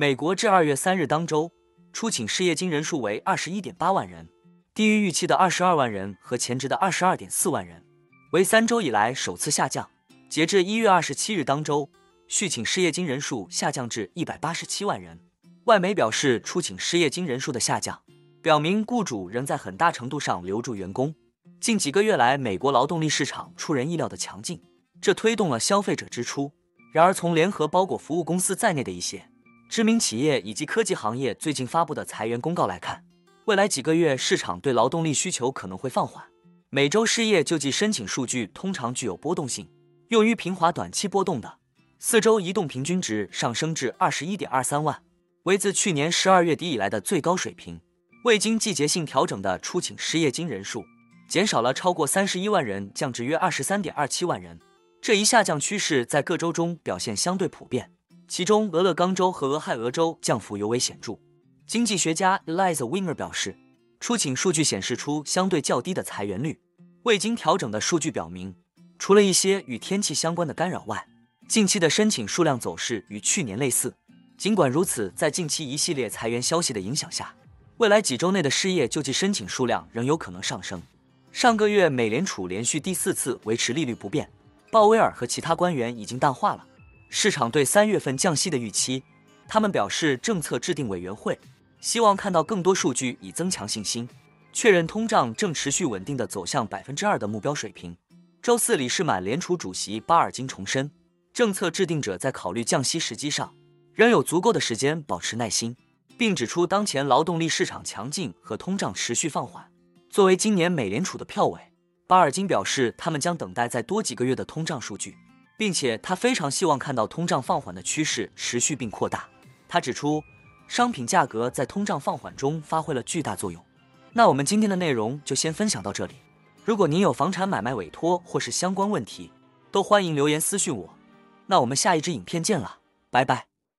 美国至二月三日当周出请失业金人数为二十一点八万人，低于预期的二十二万人和前值的二十二点四万人，为三周以来首次下降。截至一月二十七日当周，续请失业金人数下降至一百八十七万人。外媒表示，出请失业金人数的下降，表明雇主仍在很大程度上留住员工。近几个月来，美国劳动力市场出人意料的强劲，这推动了消费者支出。然而，从联合包裹服务公司在内的一些知名企业以及科技行业最近发布的裁员公告来看，未来几个月市场对劳动力需求可能会放缓。每周失业救济申请数据通常具有波动性，用于平滑短期波动的四周移动平均值上升至二十一点二三万，为自去年十二月底以来的最高水平。未经季节性调整的出请失业金人数减少了超过三十一万人，降至约二十三点二七万人。这一下降趋势在各州中表现相对普遍。其中，俄勒冈州和俄亥俄州降幅尤为显著。经济学家 Eliza Winger 表示，出请数据显示出相对较低的裁员率。未经调整的数据表明，除了一些与天气相关的干扰外，近期的申请数量走势与去年类似。尽管如此，在近期一系列裁员消息的影响下，未来几周内的失业救济申请数量仍有可能上升。上个月，美联储连续第四次维持利率不变，鲍威尔和其他官员已经淡化了。市场对三月份降息的预期，他们表示，政策制定委员会希望看到更多数据以增强信心，确认通胀正持续稳定的走向百分之二的目标水平。周四，理事满联储主席巴尔金重申，政策制定者在考虑降息时机上仍有足够的时间保持耐心，并指出当前劳动力市场强劲和通胀持续放缓。作为今年美联储的票委，巴尔金表示，他们将等待再多几个月的通胀数据。并且他非常希望看到通胀放缓的趋势持续并扩大。他指出，商品价格在通胀放缓中发挥了巨大作用。那我们今天的内容就先分享到这里。如果您有房产买卖委托或是相关问题，都欢迎留言私信我。那我们下一支影片见了，拜拜。